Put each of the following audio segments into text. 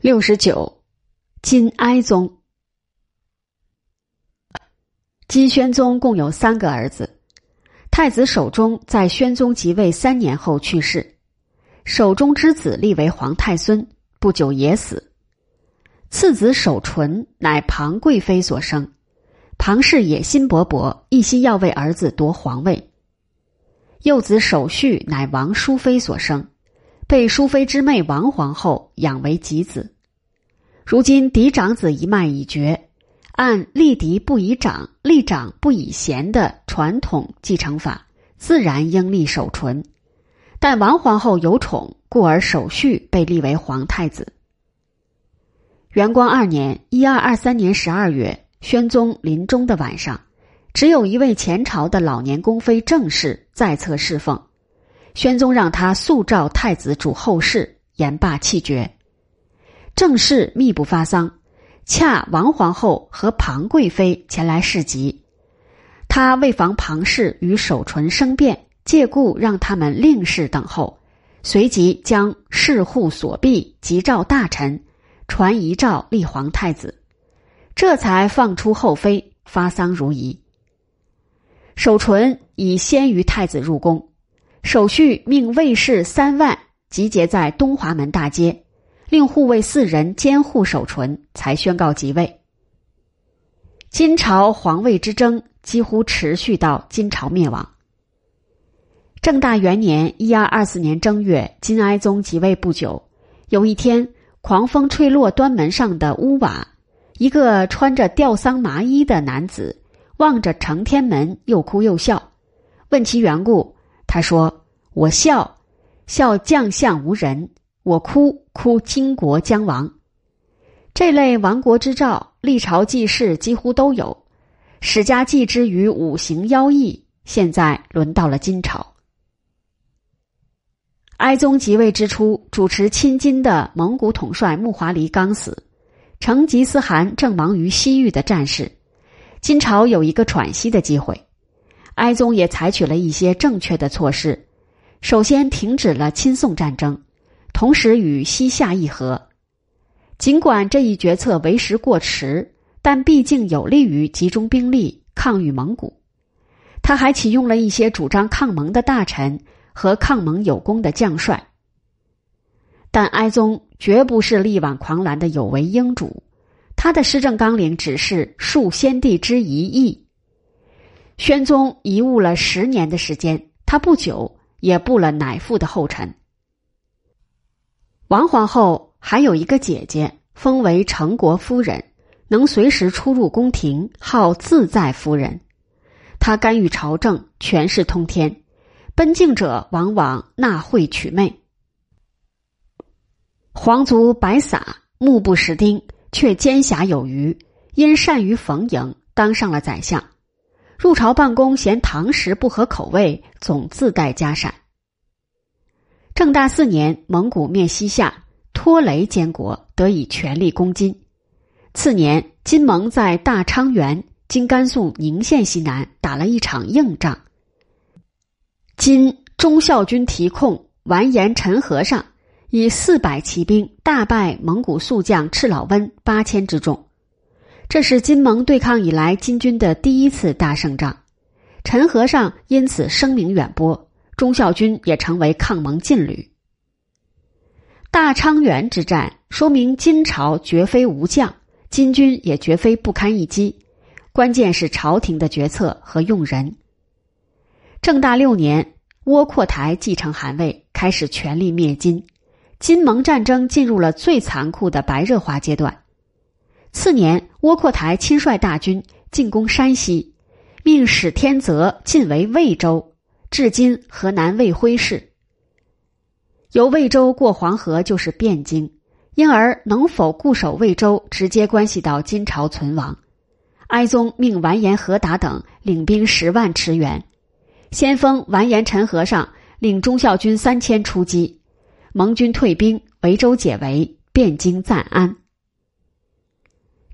六十九，金哀宗。金宣宗共有三个儿子，太子守忠在宣宗即位三年后去世，守忠之子立为皇太孙，不久也死。次子守纯乃庞贵妃所生，庞氏野心勃勃，一心要为儿子夺皇位。幼子守绪乃王淑妃所生。被淑妃之妹王皇后养为己子，如今嫡长子一脉已绝，按立嫡不以长，立长不以贤的传统继承法，自然应立守纯。但王皇后有宠，故而守绪被立为皇太子。元光二年（一二二三年）十二月，宣宗临终的晚上，只有一位前朝的老年宫妃正氏在侧侍奉。宣宗让他速召太子主后事，言罢气绝。正氏密不发丧，恰王皇后和庞贵妃前来侍疾，他为防庞氏与守纯生变，借故让他们令侍等候，随即将侍户锁闭，急召大臣，传遗诏立皇太子，这才放出后妃，发丧如仪。守纯已先于太子入宫。手续命卫士三万集结在东华门大街，令护卫四人监护守纯，才宣告即位。金朝皇位之争几乎持续到金朝灭亡。正大元年（一二二四年）正月，金哀宗即位不久，有一天，狂风吹落端门上的屋瓦，一个穿着吊丧麻衣的男子望着承天门，又哭又笑，问其缘故。他说：“我笑，笑将相无人；我哭，哭金国将亡。这类亡国之兆，历朝记事几乎都有，史家记之于五行妖异。现在轮到了金朝。哀宗即位之初，主持亲金的蒙古统帅木华黎刚死，成吉思汗正忙于西域的战事，金朝有一个喘息的机会。”哀宗也采取了一些正确的措施，首先停止了亲宋战争，同时与西夏议和。尽管这一决策为时过迟，但毕竟有利于集中兵力抗御蒙古。他还启用了一些主张抗蒙的大臣和抗蒙有功的将帅。但哀宗绝不是力挽狂澜的有为英主，他的施政纲领只是树先帝之一意。宣宗贻误了十年的时间，他不久也步了乃父的后尘。王皇后还有一个姐姐，封为成国夫人，能随时出入宫廷，号自在夫人。她干预朝政，权势通天，奔境者往往纳贿取媚。皇族白撒目不识丁，却奸侠有余，因善于逢迎，当上了宰相。入朝办公，嫌堂食不合口味，总自带家产。正大四年，蒙古灭西夏，拖雷监国，得以全力攻金。次年，金蒙在大昌原（今甘肃宁县西南）打了一场硬仗。金忠孝军提控完颜陈和尚以四百骑兵大败蒙古宿将赤老温八千之众。这是金蒙对抗以来金军的第一次大胜仗，陈和尚因此声名远播，忠孝军也成为抗蒙劲旅。大昌原之战说明金朝绝非无将，金军也绝非不堪一击，关键是朝廷的决策和用人。正大六年，窝阔台继承汗位，开始全力灭金，金蒙战争进入了最残酷的白热化阶段。次年，窝阔台亲率大军进攻山西，命史天泽进为魏州，至今河南魏辉市。由魏州过黄河就是汴京，因而能否固守魏州，直接关系到金朝存亡。哀宗命完颜和达等领兵十万驰援，先锋完颜陈和尚领忠孝军三千出击，蒙军退兵，维州解围，汴京暂安。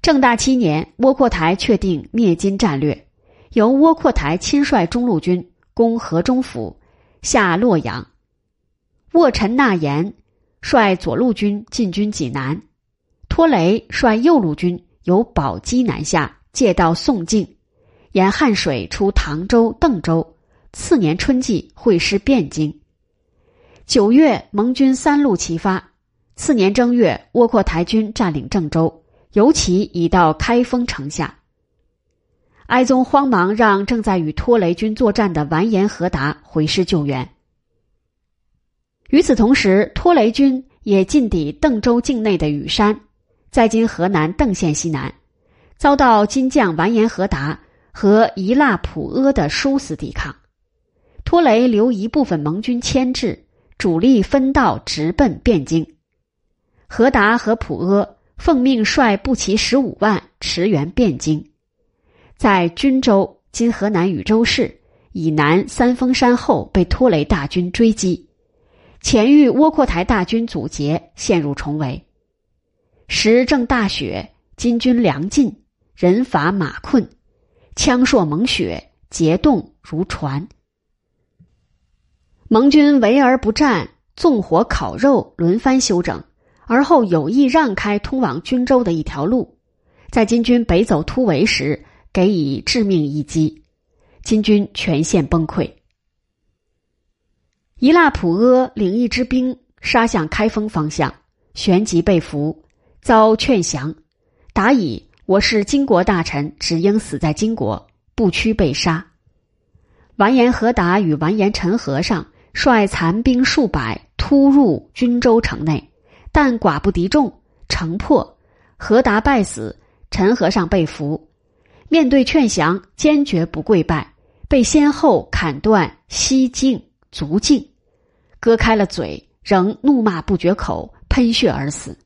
正大七年，窝阔台确定灭金战略，由窝阔台亲率中路军攻河中府，下洛阳；沃陈纳言率左路军进军济南，托雷率右路军由宝鸡南下，借道宋境，沿汉水出唐州、邓州。次年春季会师汴京。九月，盟军三路齐发。次年正月，窝阔台军占领郑州，尤其已到开封城下。哀宗慌忙让正在与拖雷军作战的完颜和达回师救援。与此同时，拖雷军也进抵邓州境内的雨山，在今河南邓县西南，遭到金将完颜和达和夷腊普阿的殊死抵抗。拖雷留一部分盟军牵制，主力分道直奔汴京。和达和普阿奉命率步骑十五万驰援汴京，在均州（今河南禹州市）以南三峰山后被拖雷大军追击，前遇窝阔台大军阻截，陷入重围。时正大雪，金军粮尽，人乏马困，枪槊猛雪，结冻如船。盟军围而不战，纵火烤肉，轮番休整，而后有意让开通往均州的一条路。在金军北走突围时，给以致命一击，金军全线崩溃。夷腊普阿领一支兵杀向开封方向，旋即被俘，遭劝降，答以我是金国大臣，只应死在金国，不屈被杀。完颜和达与完颜陈和尚。率残兵数百突入均州城内，但寡不敌众，城破，何达败死，陈和尚被俘。面对劝降，坚决不跪拜，被先后砍断膝颈、足颈，割开了嘴，仍怒骂不绝口，喷血而死。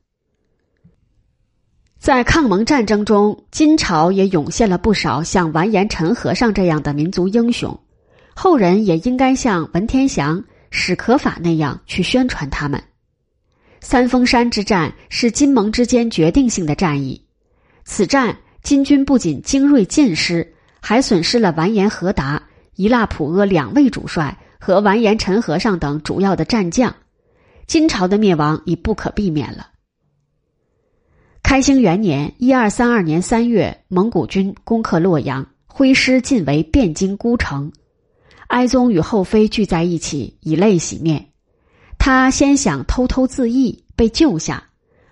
在抗蒙战争中，金朝也涌现了不少像完颜陈和尚这样的民族英雄。后人也应该像文天祥、史可法那样去宣传他们。三峰山之战是金蒙之间决定性的战役，此战金军不仅精锐尽失，还损失了完颜和达、一腊普阿两位主帅和完颜陈和尚等主要的战将，金朝的灭亡已不可避免了。开兴元年（一二三二年）三月，蒙古军攻克洛阳，挥师进围汴京孤城。哀宗与后妃聚在一起，以泪洗面。他先想偷偷自缢，被救下；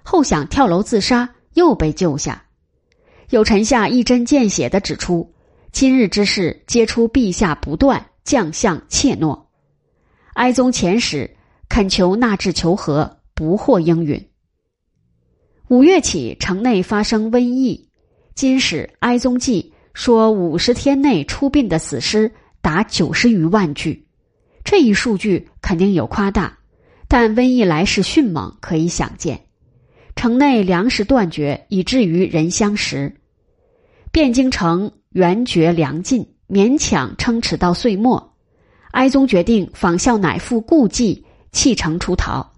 后想跳楼自杀，又被救下。有臣下一针见血的指出：今日之事，皆出陛下不断将相怯懦。哀宗遣使恳求纳智求和，不获应允。五月起，城内发生瘟疫。今使哀宗记说，五十天内出殡的死尸。达九十余万具，这一数据肯定有夸大，但瘟疫来势迅猛，可以想见。城内粮食断绝，以至于人相食。汴京城援绝粮尽，勉强撑持到岁末。哀宗决定仿效乃父故迹，弃城出逃。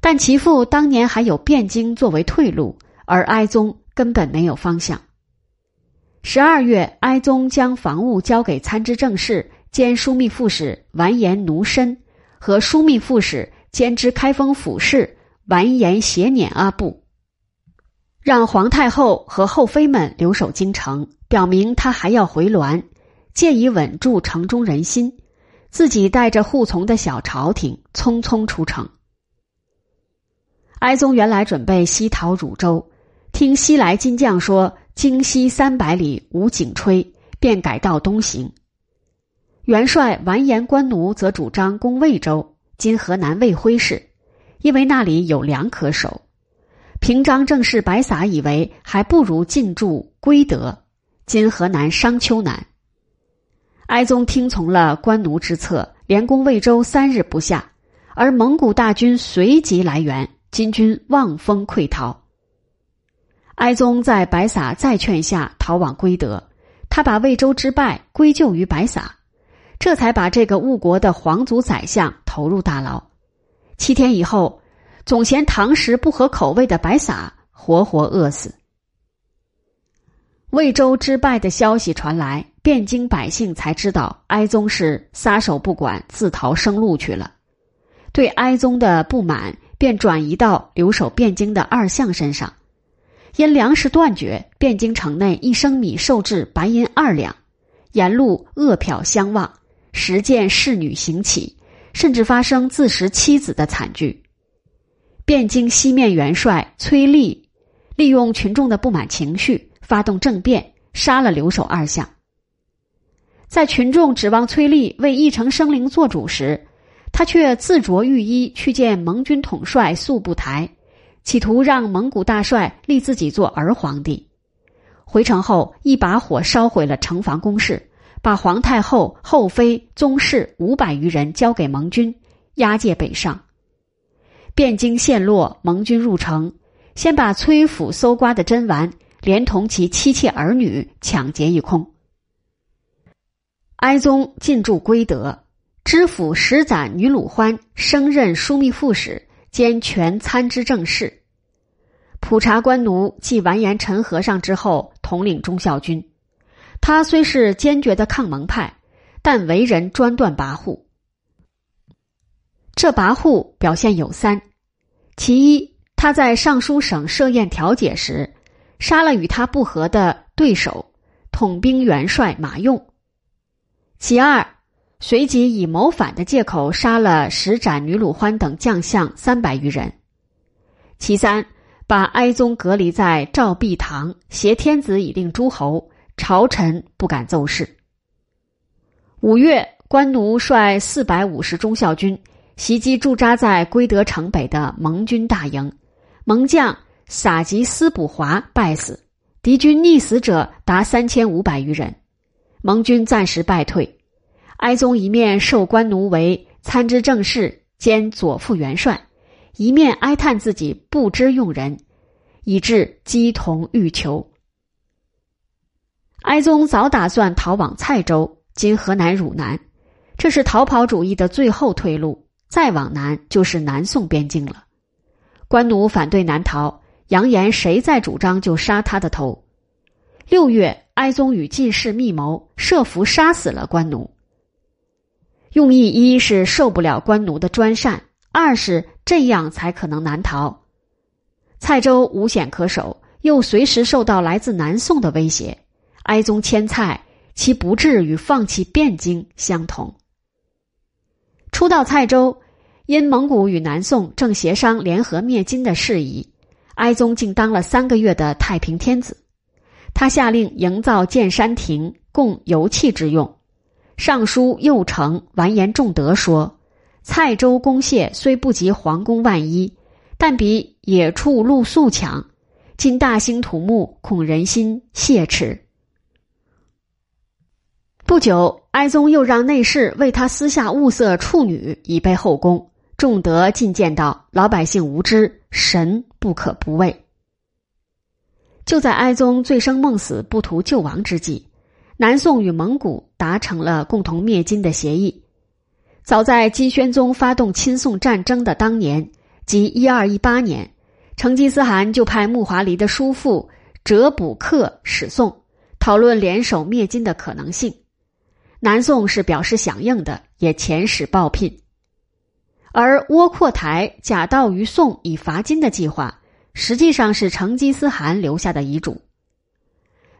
但其父当年还有汴京作为退路，而哀宗根本没有方向。十二月，哀宗将防务交给参知政事兼枢密副使完颜奴申和枢密副使兼知开封府事完颜协辇阿部，让皇太后和后妃们留守京城，表明他还要回銮，借以稳住城中人心。自己带着护从的小朝廷匆匆出城。哀宗原来准备西逃汝州，听西来金将说。京西三百里无景吹，便改道东行。元帅完颜官奴则主张攻魏州（今河南卫辉市），因为那里有粮可守。平章政事白撒以为还不如进驻归德（今河南商丘南）。哀宗听从了官奴之策，连攻魏州三日不下，而蒙古大军随即来援，金军望风溃逃。哀宗在白撒再劝下逃往归德，他把魏州之败归咎于白撒，这才把这个误国的皇族宰相投入大牢。七天以后，总嫌唐食不合口味的白撒活活饿死。魏州之败的消息传来，汴京百姓才知道哀宗是撒手不管，自逃生路去了。对哀宗的不满便转移到留守汴京的二相身上。因粮食断绝，汴京城内一升米售至白银二两，沿路饿殍相望，时见侍女行乞，甚至发生自食妻子的惨剧。汴京西面元帅崔立利用群众的不满情绪，发动政变，杀了留守二相。在群众指望崔立为义城生灵做主时，他却自着御衣去见盟军统帅速不台。企图让蒙古大帅立自己做儿皇帝，回城后一把火烧毁了城防工事，把皇太后、后妃、宗室五百余人交给盟军，押解北上。汴京陷落，盟军入城，先把崔府搜刮的珍玩，连同其妻妾儿女抢劫一空。哀宗进驻归德，知府石攒女鲁欢升任枢密副使。兼权参知政事，普查官奴继完颜陈和尚之后，统领忠孝军。他虽是坚决的抗蒙派，但为人专断跋扈。这跋扈表现有三：其一，他在尚书省设宴调解时，杀了与他不和的对手统兵元帅马用；其二，随即以谋反的借口杀了石展、女鲁欢等将相三百余人。其三，把哀宗隔离在赵壁堂，挟天子以令诸侯，朝臣不敢奏事。五月，官奴率四百五十忠孝军袭击驻扎在归德城北的盟军大营，蒙将撒吉斯卜华败死，敌军溺死者达三千五百余人，盟军暂时败退。哀宗一面授官奴为参知政事兼左副元帅，一面哀叹自己不知用人，以致鸡同欲求。哀宗早打算逃往蔡州（今河南汝南），这是逃跑主义的最后退路。再往南就是南宋边境了。官奴反对南逃，扬言谁再主张就杀他的头。六月，哀宗与进士密谋，设伏杀死了官奴。用意一是受不了官奴的专擅，二是这样才可能难逃。蔡州无险可守，又随时受到来自南宋的威胁。哀宗迁蔡，其不至与放弃汴京相同。初到蔡州，因蒙古与南宋正协商联合灭金的事宜，哀宗竟当了三个月的太平天子。他下令营造建山亭，供油气之用。尚书右丞完颜仲德说：“蔡州攻谢虽不及皇宫万一，但比野处露宿强。今大兴土木，恐人心懈迟。”不久，哀宗又让内侍为他私下物色处女，以备后宫。仲德进谏道：“老百姓无知，神不可不畏。”就在哀宗醉生梦死、不图救亡之际。南宋与蒙古达成了共同灭金的协议。早在金宣宗发动亲宋战争的当年，即一二一八年，成吉思汗就派木华黎的叔父哲卜克使宋，讨论联手灭金的可能性。南宋是表示响应的，也遣使报聘。而窝阔台假道于宋以伐金的计划，实际上是成吉思汗留下的遗嘱。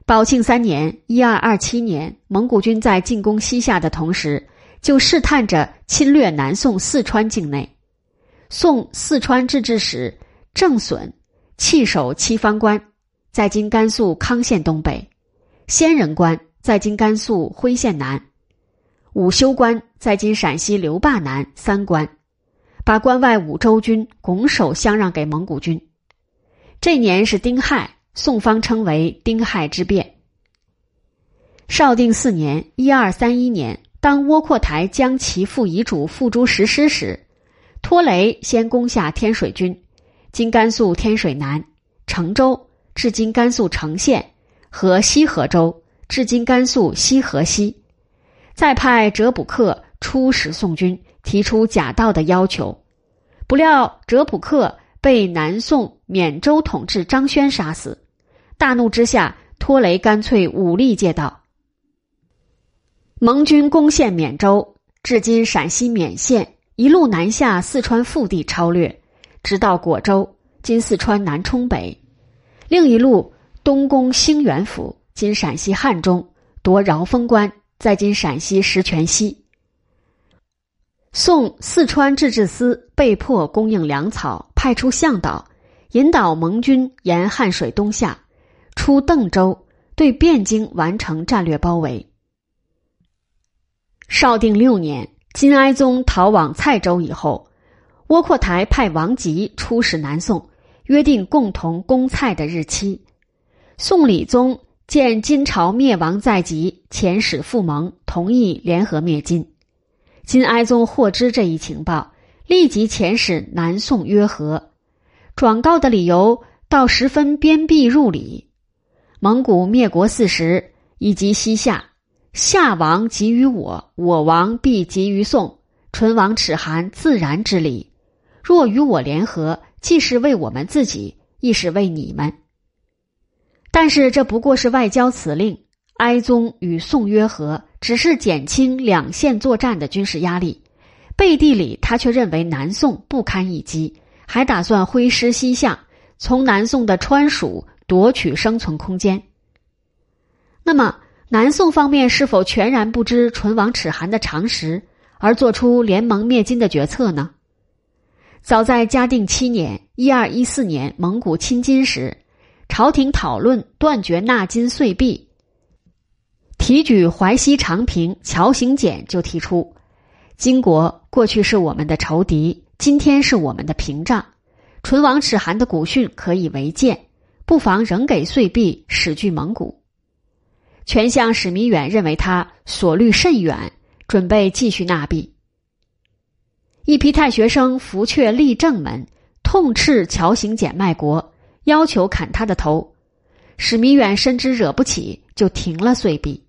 宝庆三年（一二二七年），蒙古军在进攻西夏的同时，就试探着侵略南宋四川境内。宋四川自治使郑损弃守七方关，在今甘肃康县东北；仙人关在今甘肃徽县南；武修关在今陕西刘坝南三关，把关外五州军拱手相让给蒙古军。这年是丁亥。宋方称为丁亥之变。绍定四年（一二三一年），当窝阔台将其父遗嘱付诸实施时，托雷先攻下天水军（今甘肃天水南）、成州（至今甘肃成县）和西河州（至今甘肃西河西），再派哲卜克出使宋军，提出假道的要求。不料哲卜克被南宋缅州统治张轩杀死。大怒之下，托雷干脆武力借道。蒙军攻陷缅州，至今陕西勉县，一路南下四川腹地，超掠，直到果州（今四川南充北）。另一路东攻兴元府（今陕西汉中），夺饶峰关，在今陕西石泉西。宋四川制置司被迫供应粮草，派出向导引导盟军沿汉水东下，出邓州，对汴京完成战略包围。绍定六年，金哀宗逃往蔡州以后，窝阔台派王吉出使南宋，约定共同攻蔡的日期。宋理宗见金朝灭亡在即，遣使赴盟，同意联合灭金。金哀宗获知这一情报，立即遣使南宋约和。转告的理由到十分鞭辟入里。蒙古灭国四十，以及西夏，夏王急于我，我王必急于宋。唇亡齿寒，自然之理。若与我联合，既是为我们自己，亦是为你们。但是这不过是外交辞令。哀宗与宋约和，只是减轻两线作战的军事压力，背地里他却认为南宋不堪一击，还打算挥师西向，从南宋的川蜀夺取生存空间。那么，南宋方面是否全然不知唇亡齿寒的常识，而做出联盟灭金的决策呢？早在嘉定七年（一二一四年），蒙古侵金时，朝廷讨论断绝纳金岁币。提举淮西长平乔行简就提出，金国过去是我们的仇敌，今天是我们的屏障。唇亡齿寒的古训可以为鉴，不妨仍给岁币，使据蒙古。权相史弥远认为他所虑甚远，准备继续纳币。一批太学生拂阙立正门，痛斥乔行简卖国，要求砍他的头。史弥远深知惹不起，就停了岁币。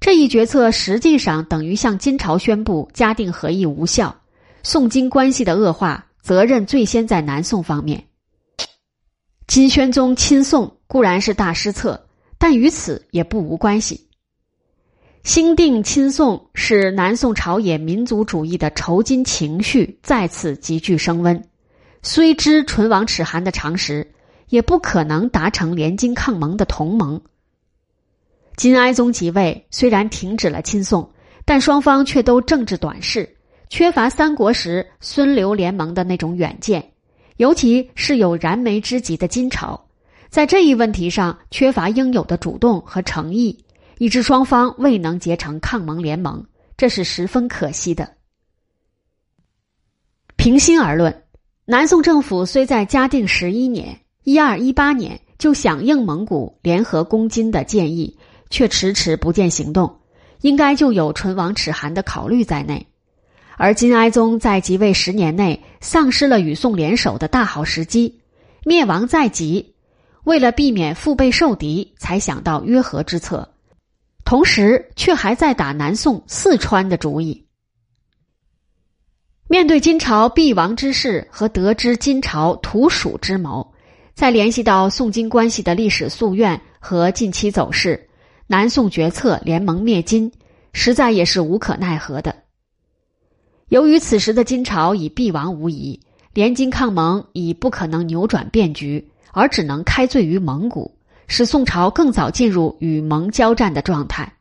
这一决策实际上等于向金朝宣布嘉定和议无效，宋金关系的恶化责任最先在南宋方面。金宣宗亲宋固然是大失策，但与此也不无关系。兴定亲宋使南宋朝野民族主义的仇金情绪再次急剧升温，虽知唇亡齿寒的常识，也不可能达成联金抗蒙的同盟。金哀宗即位，虽然停止了亲宋，但双方却都政治短视，缺乏三国时孙刘联盟的那种远见，尤其是有燃眉之急的金朝，在这一问题上缺乏应有的主动和诚意，以致双方未能结成抗蒙联盟，这是十分可惜的。平心而论，南宋政府虽在嘉定十一年（一二一八年）就响应蒙古联合攻金的建议。却迟迟不见行动，应该就有唇亡齿寒的考虑在内。而金哀宗在即位十年内丧失了与宋联手的大好时机，灭亡在即，为了避免腹背受敌，才想到约和之策，同时却还在打南宋四川的主意。面对金朝必亡之势和得知金朝屠蜀之谋，再联系到宋金关系的历史夙愿和近期走势。南宋决策联盟灭金，实在也是无可奈何的。由于此时的金朝已必亡无疑，联金抗蒙已不可能扭转变局，而只能开罪于蒙古，使宋朝更早进入与蒙交战的状态。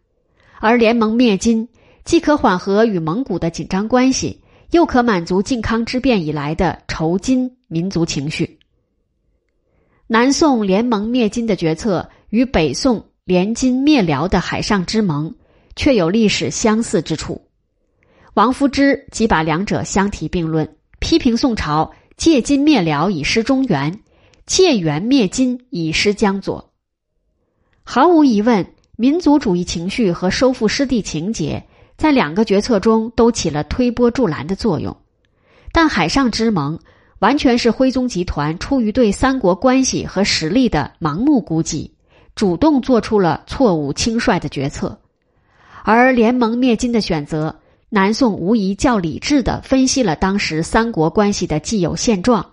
而联盟灭金，既可缓和与蒙古的紧张关系，又可满足靖康之变以来的仇金民族情绪。南宋联盟灭金的决策与北宋。联金灭辽的海上之盟，却有历史相似之处。王夫之即把两者相提并论，批评宋朝借金灭辽以失中原，借元灭金以失江左。毫无疑问，民族主义情绪和收复失地情节在两个决策中都起了推波助澜的作用，但海上之盟完全是徽宗集团出于对三国关系和实力的盲目估计。主动做出了错误轻率的决策，而联盟灭金的选择，南宋无疑较理智的分析了当时三国关系的既有现状，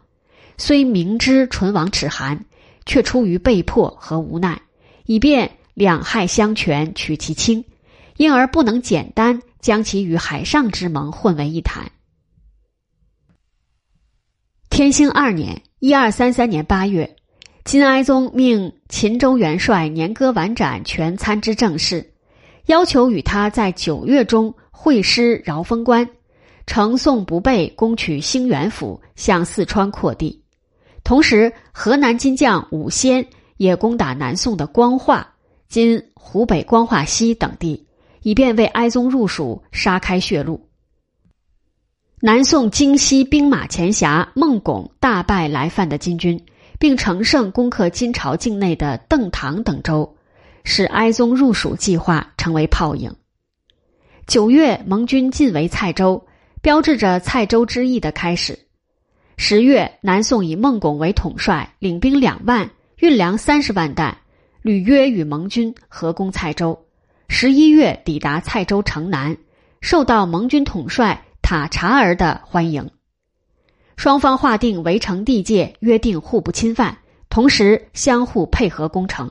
虽明知唇亡齿寒，却出于被迫和无奈，以便两害相权取其轻，因而不能简单将其与海上之盟混为一谈。天兴二年（一二三三年）八月。金哀宗命秦州元帅年歌完展全参知政事，要求与他在九月中会师饶封关，乘宋不备攻取兴元府，向四川扩地。同时，河南金将武先也攻打南宋的光化（今湖北光化西）等地，以便为哀宗入蜀杀开血路。南宋京西兵马前辖孟拱大败来犯的金军。并乘胜攻克金朝境内的邓唐等州，使哀宗入蜀计划成为泡影。九月，盟军进围蔡州，标志着蔡州之役的开始。十月，南宋以孟拱为统帅，领兵两万，运粮三十万担，履约与盟军合攻蔡州。十一月，抵达蔡州城南，受到盟军统帅塔察儿的欢迎。双方划定围城地界，约定互不侵犯，同时相互配合攻城。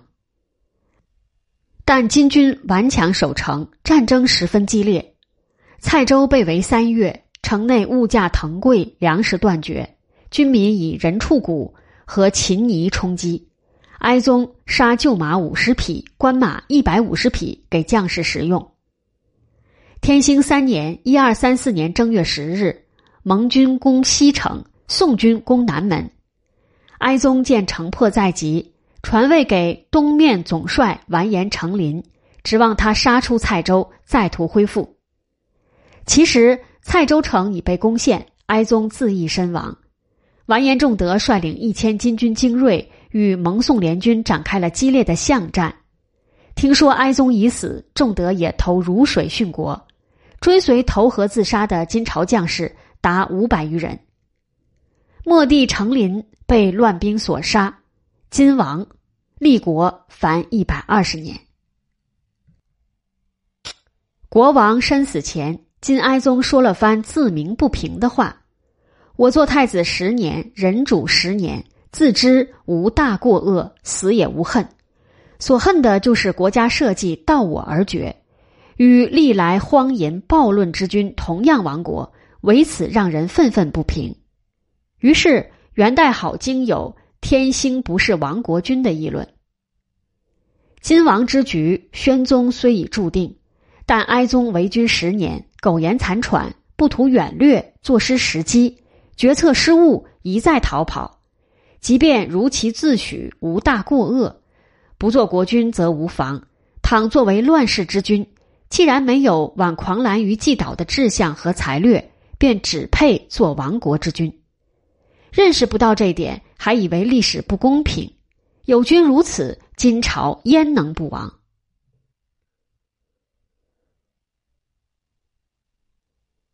但金军顽强守城，战争十分激烈。蔡州被围三月，城内物价腾贵，粮食断绝，军民以人畜谷和禽泥充饥。哀宗杀旧马五十匹，官马一百五十匹给将士食用。天兴三年（一二三四年）正月十日。盟军攻西城，宋军攻南门。哀宗见城破在即，传位给东面总帅完颜成林，指望他杀出蔡州，再图恢复。其实蔡州城已被攻陷，哀宗自缢身亡。完颜仲德率领一千金军精锐，与蒙宋联军展开了激烈的巷战。听说哀宗已死，仲德也投汝水殉国。追随投河自杀的金朝将士。达五百余人。末帝成林被乱兵所杀，金亡，立国凡一百二十年。国王身死前，金哀宗说了番自鸣不平的话：“我做太子十年，人主十年，自知无大过恶，死也无恨。所恨的就是国家社稷到我而绝，与历来荒淫暴论之君同样亡国。”为此让人愤愤不平，于是元代好经有“天兴不是亡国君”的议论。金王之局，宣宗虽已注定，但哀宗为君十年，苟延残喘，不图远略，坐失时机，决策失误，一再逃跑。即便如其自诩无大过恶，不做国君则无妨。倘作为乱世之君，既然没有挽狂澜于既倒的志向和才略。便只配做亡国之君，认识不到这点，还以为历史不公平。有君如此，金朝焉能不亡？